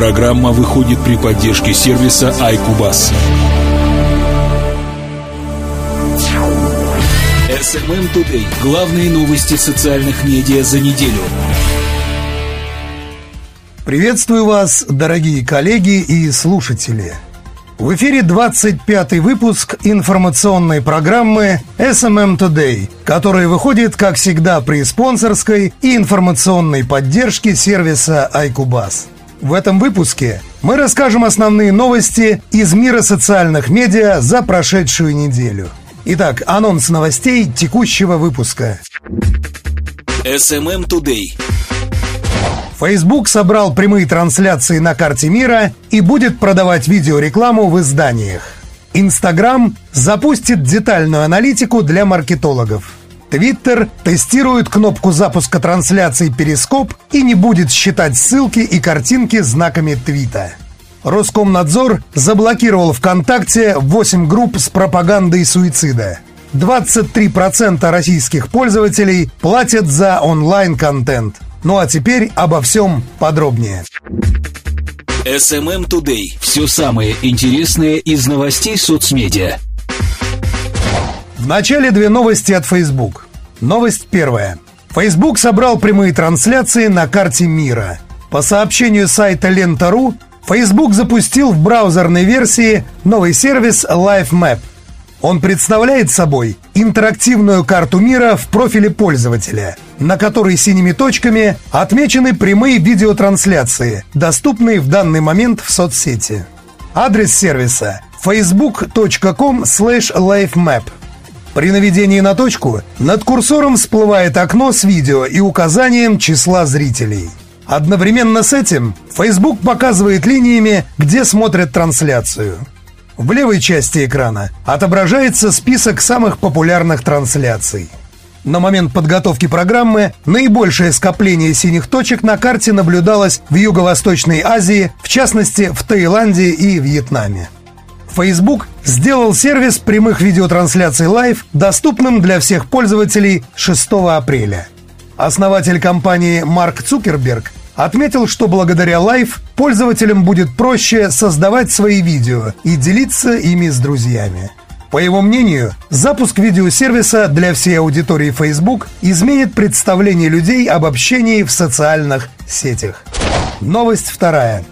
Программа выходит при поддержке сервиса iCubus. SMM Today. Главные новости социальных медиа за неделю. Приветствую вас, дорогие коллеги и слушатели. В эфире 25-й выпуск информационной программы SMM Today, которая выходит, как всегда, при спонсорской и информационной поддержке сервиса iCubus. В этом выпуске мы расскажем основные новости из мира социальных медиа за прошедшую неделю. Итак, анонс новостей текущего выпуска. SMM Today. Facebook собрал прямые трансляции на карте мира и будет продавать видеорекламу в изданиях. Instagram запустит детальную аналитику для маркетологов. Twitter тестирует кнопку запуска трансляций Перископ и не будет считать ссылки и картинки знаками твита. Роскомнадзор заблокировал ВКонтакте 8 групп с пропагандой суицида. 23% российских пользователей платят за онлайн-контент – ну а теперь обо всем подробнее. SMM Today. Все самое интересное из новостей соцмедиа. В начале две новости от Facebook. Новость первая. Facebook собрал прямые трансляции на карте мира. По сообщению сайта Лента.ру, Facebook запустил в браузерной версии новый сервис Live Map. Он представляет собой интерактивную карту мира в профиле пользователя, на которой синими точками отмечены прямые видеотрансляции, доступные в данный момент в соцсети. Адрес сервиса facebook.com livemap. При наведении на точку над курсором всплывает окно с видео и указанием числа зрителей. Одновременно с этим Facebook показывает линиями, где смотрят трансляцию – в левой части экрана отображается список самых популярных трансляций. На момент подготовки программы наибольшее скопление синих точек на карте наблюдалось в Юго-Восточной Азии, в частности в Таиланде и Вьетнаме. Facebook сделал сервис прямых видеотрансляций Live доступным для всех пользователей 6 апреля. Основатель компании Марк Цукерберг отметил, что благодаря Live пользователям будет проще создавать свои видео и делиться ими с друзьями. По его мнению, запуск видеосервиса для всей аудитории Facebook изменит представление людей об общении в социальных сетях. Новость вторая.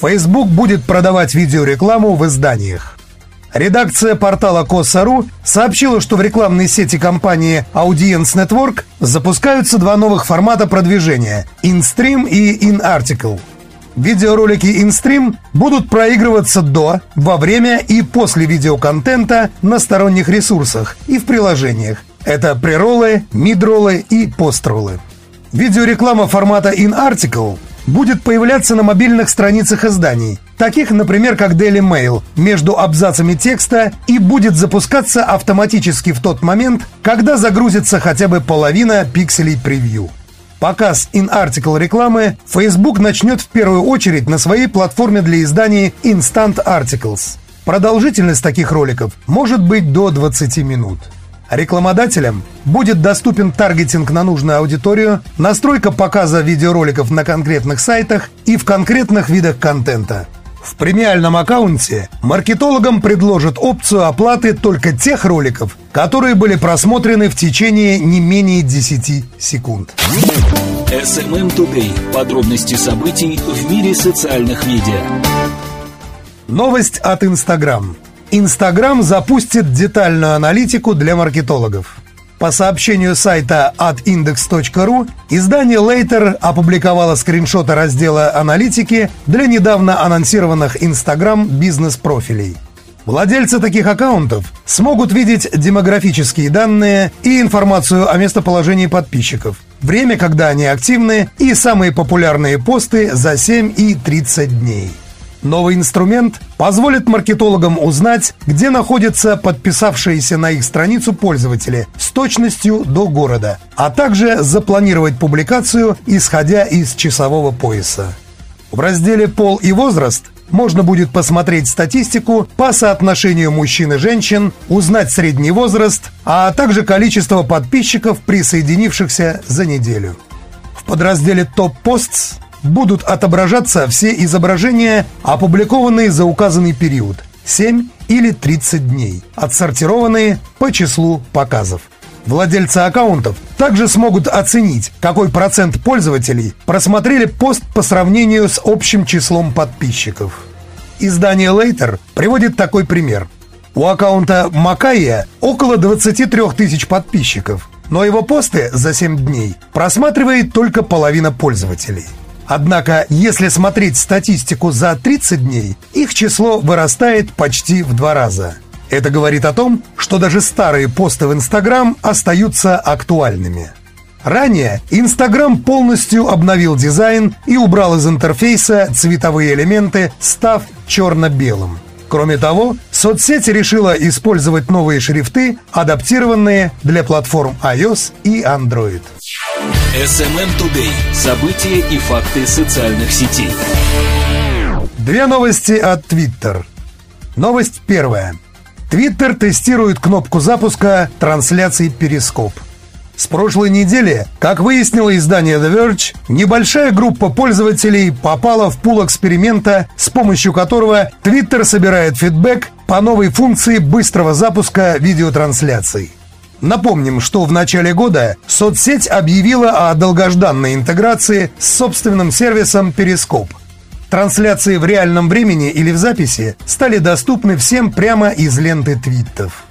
Facebook будет продавать видеорекламу в изданиях. Редакция портала Коса.ру сообщила, что в рекламной сети компании Audience Network запускаются два новых формата продвижения – InStream и InArticle. Видеоролики InStream будут проигрываться до, во время и после видеоконтента на сторонних ресурсах и в приложениях. Это прероллы, мидроллы и построллы. Видеореклама формата InArticle будет появляться на мобильных страницах изданий, таких, например, как Daily Mail, между абзацами текста и будет запускаться автоматически в тот момент, когда загрузится хотя бы половина пикселей превью. Показ in-article рекламы Facebook начнет в первую очередь на своей платформе для изданий Instant Articles. Продолжительность таких роликов может быть до 20 минут. Рекламодателям будет доступен таргетинг на нужную аудиторию, настройка показа видеороликов на конкретных сайтах и в конкретных видах контента. В премиальном аккаунте маркетологам предложат опцию оплаты только тех роликов, которые были просмотрены в течение не менее 10 секунд. SMM Today. Подробности событий в мире социальных медиа. Новость от Instagram. Инстаграм запустит детальную аналитику для маркетологов. По сообщению сайта atindex.ru, издание Later опубликовало скриншоты раздела аналитики для недавно анонсированных Instagram бизнес-профилей. Владельцы таких аккаунтов смогут видеть демографические данные и информацию о местоположении подписчиков, время, когда они активны и самые популярные посты за 7 и 30 дней. Новый инструмент позволит маркетологам узнать, где находятся подписавшиеся на их страницу пользователи с точностью до города, а также запланировать публикацию, исходя из часового пояса. В разделе «Пол и возраст» можно будет посмотреть статистику по соотношению мужчин и женщин, узнать средний возраст, а также количество подписчиков, присоединившихся за неделю. В подразделе «Топ-постс» будут отображаться все изображения, опубликованные за указанный период – 7 или 30 дней, отсортированные по числу показов. Владельцы аккаунтов также смогут оценить, какой процент пользователей просмотрели пост по сравнению с общим числом подписчиков. Издание Later приводит такой пример. У аккаунта Макая около 23 тысяч подписчиков, но его посты за 7 дней просматривает только половина пользователей. Однако, если смотреть статистику за 30 дней, их число вырастает почти в два раза – это говорит о том, что даже старые посты в Инстаграм остаются актуальными. Ранее Инстаграм полностью обновил дизайн и убрал из интерфейса цветовые элементы, став черно-белым. Кроме того, соцсеть решила использовать новые шрифты, адаптированные для платформ iOS и Android. SMM Today. События и факты социальных сетей. Две новости от Twitter. Новость первая. Твиттер тестирует кнопку запуска трансляции Перископ. С прошлой недели, как выяснило издание The Verge, небольшая группа пользователей попала в пул эксперимента, с помощью которого Twitter собирает фидбэк по новой функции быстрого запуска видеотрансляций. Напомним, что в начале года соцсеть объявила о долгожданной интеграции с собственным сервисом Перископ – Трансляции в реальном времени или в записи стали доступны всем прямо из ленты твитов.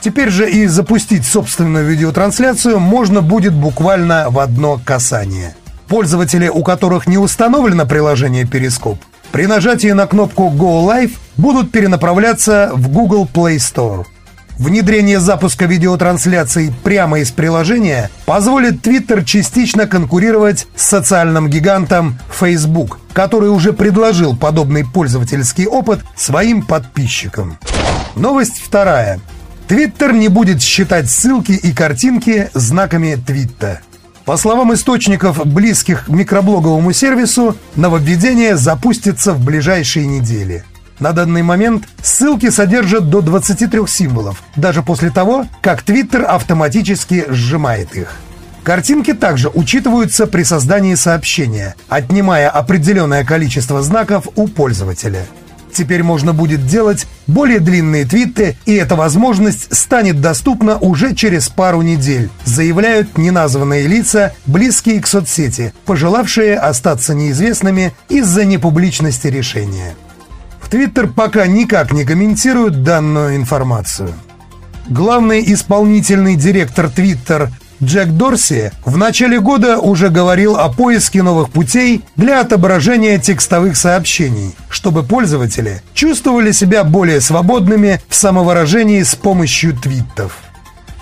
Теперь же и запустить собственную видеотрансляцию можно будет буквально в одно касание. Пользователи, у которых не установлено приложение Перископ, при нажатии на кнопку Go Live будут перенаправляться в Google Play Store – Внедрение запуска видеотрансляций прямо из приложения позволит Twitter частично конкурировать с социальным гигантом Facebook, который уже предложил подобный пользовательский опыт своим подписчикам. Новость вторая. Twitter не будет считать ссылки и картинки знаками твита. По словам источников, близких к микроблоговому сервису, нововведение запустится в ближайшие недели – на данный момент ссылки содержат до 23 символов, даже после того, как Twitter автоматически сжимает их. Картинки также учитываются при создании сообщения, отнимая определенное количество знаков у пользователя. Теперь можно будет делать более длинные твиты, и эта возможность станет доступна уже через пару недель, заявляют неназванные лица, близкие к соцсети, пожелавшие остаться неизвестными из-за непубличности решения. Твиттер пока никак не комментирует данную информацию. Главный исполнительный директор Твиттер Джек Дорси в начале года уже говорил о поиске новых путей для отображения текстовых сообщений, чтобы пользователи чувствовали себя более свободными в самовыражении с помощью твитов.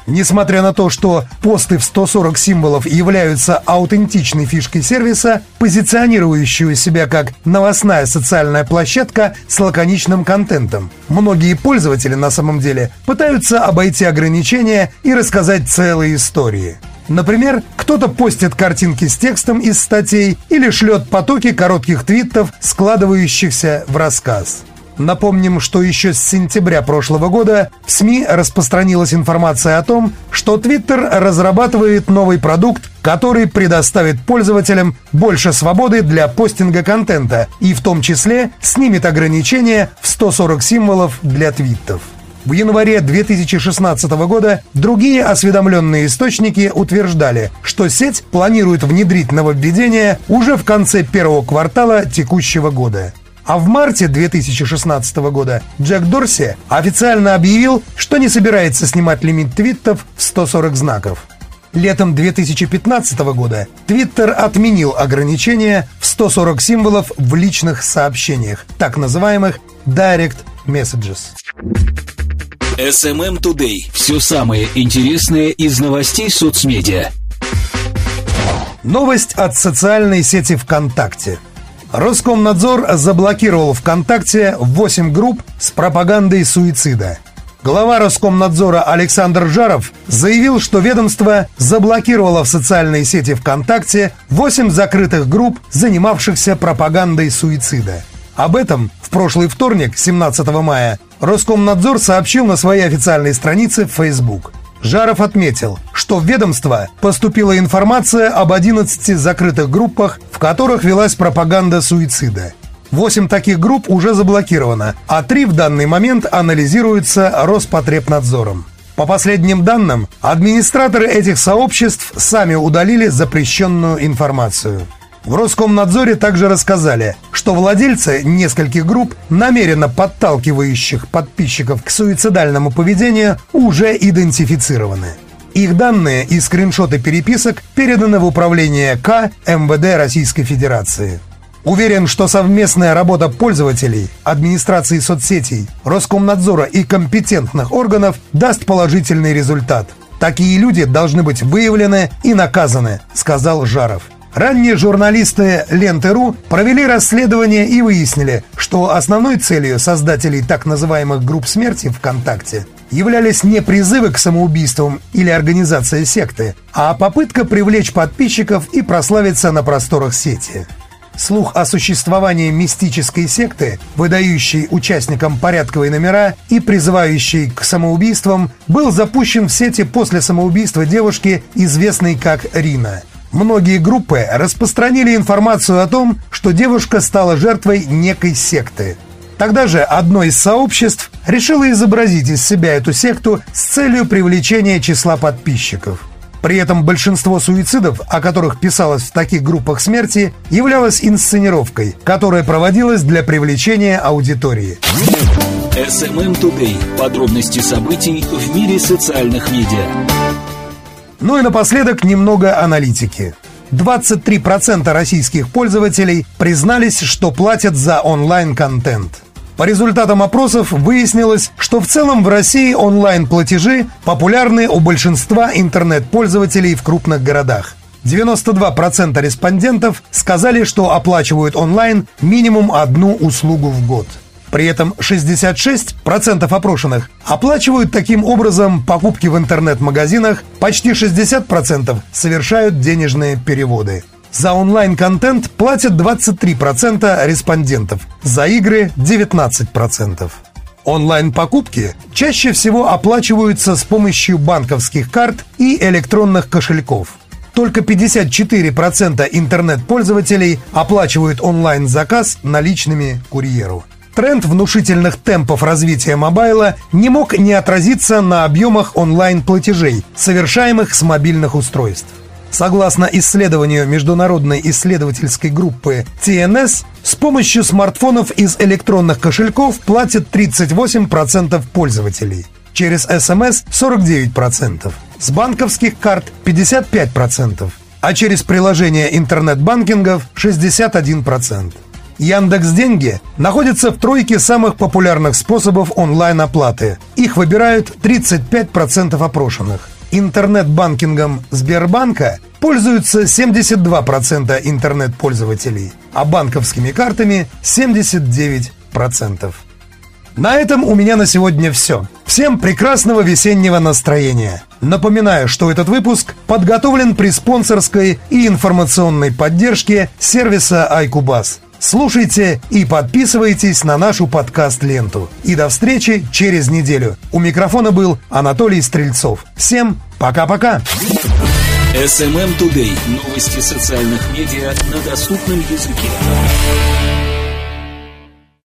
Несмотря на то, что посты в 140 символов являются аутентичной фишкой сервиса, позиционирующего себя как новостная социальная площадка с лаконичным контентом, многие пользователи на самом деле пытаются обойти ограничения и рассказать целые истории. Например, кто-то постит картинки с текстом из статей или шлет потоки коротких твитов, складывающихся в рассказ. Напомним, что еще с сентября прошлого года в СМИ распространилась информация о том, что Twitter разрабатывает новый продукт, который предоставит пользователям больше свободы для постинга контента и в том числе снимет ограничения в 140 символов для твитов. В январе 2016 года другие осведомленные источники утверждали, что сеть планирует внедрить нововведение уже в конце первого квартала текущего года. А в марте 2016 года Джек Дорси официально объявил, что не собирается снимать лимит твитов в 140 знаков. Летом 2015 года Twitter отменил ограничения в 140 символов в личных сообщениях, так называемых Direct Messages. SMM Today. Все самое интересное из новостей соцмедиа. Новость от социальной сети ВКонтакте – Роскомнадзор заблокировал ВКонтакте 8 групп с пропагандой суицида. Глава Роскомнадзора Александр Жаров заявил, что ведомство заблокировало в социальной сети ВКонтакте 8 закрытых групп, занимавшихся пропагандой суицида. Об этом в прошлый вторник, 17 мая, Роскомнадзор сообщил на своей официальной странице в Facebook. Жаров отметил, что в ведомство поступила информация об 11 закрытых группах, в которых велась пропаганда суицида. Восемь таких групп уже заблокировано, а три в данный момент анализируются Роспотребнадзором. По последним данным, администраторы этих сообществ сами удалили запрещенную информацию. В Роскомнадзоре также рассказали, что владельцы нескольких групп, намеренно подталкивающих подписчиков к суицидальному поведению, уже идентифицированы. Их данные и скриншоты переписок переданы в управление К МВД Российской Федерации. Уверен, что совместная работа пользователей, администрации соцсетей, Роскомнадзора и компетентных органов даст положительный результат. Такие люди должны быть выявлены и наказаны, сказал Жаров. Ранние журналисты Ленты.ру провели расследование и выяснили, что основной целью создателей так называемых групп смерти ВКонтакте являлись не призывы к самоубийствам или организация секты, а попытка привлечь подписчиков и прославиться на просторах сети. Слух о существовании мистической секты, выдающей участникам порядковые номера и призывающей к самоубийствам, был запущен в сети после самоубийства девушки, известной как Рина – Многие группы распространили информацию о том, что девушка стала жертвой некой секты. Тогда же одно из сообществ решило изобразить из себя эту секту с целью привлечения числа подписчиков. При этом большинство суицидов, о которых писалось в таких группах смерти, являлось инсценировкой, которая проводилась для привлечения аудитории. SMM Today. Подробности событий в мире социальных медиа. Ну и напоследок немного аналитики. 23% российских пользователей признались, что платят за онлайн-контент. По результатам опросов выяснилось, что в целом в России онлайн-платежи популярны у большинства интернет-пользователей в крупных городах. 92% респондентов сказали, что оплачивают онлайн минимум одну услугу в год – при этом 66% опрошенных оплачивают таким образом покупки в интернет-магазинах, почти 60% совершают денежные переводы. За онлайн-контент платят 23% респондентов, за игры 19%. Онлайн-покупки чаще всего оплачиваются с помощью банковских карт и электронных кошельков. Только 54% интернет-пользователей оплачивают онлайн-заказ наличными курьеру. Тренд внушительных темпов развития мобайла не мог не отразиться на объемах онлайн-платежей, совершаемых с мобильных устройств. Согласно исследованию международной исследовательской группы TNS, с помощью смартфонов из электронных кошельков платят 38% пользователей. Через СМС 49%, с банковских карт 55%, а через приложение интернет-банкингов 61%. Яндекс Деньги находится в тройке самых популярных способов онлайн-оплаты. Их выбирают 35% опрошенных. Интернет-банкингом Сбербанка пользуются 72% интернет-пользователей, а банковскими картами 79%. На этом у меня на сегодня все. Всем прекрасного весеннего настроения. Напоминаю, что этот выпуск подготовлен при спонсорской и информационной поддержке сервиса iCubus – Слушайте и подписывайтесь на нашу подкаст-ленту. И до встречи через неделю. У микрофона был Анатолий Стрельцов. Всем пока-пока. SMM Today. Новости социальных медиа на доступном языке.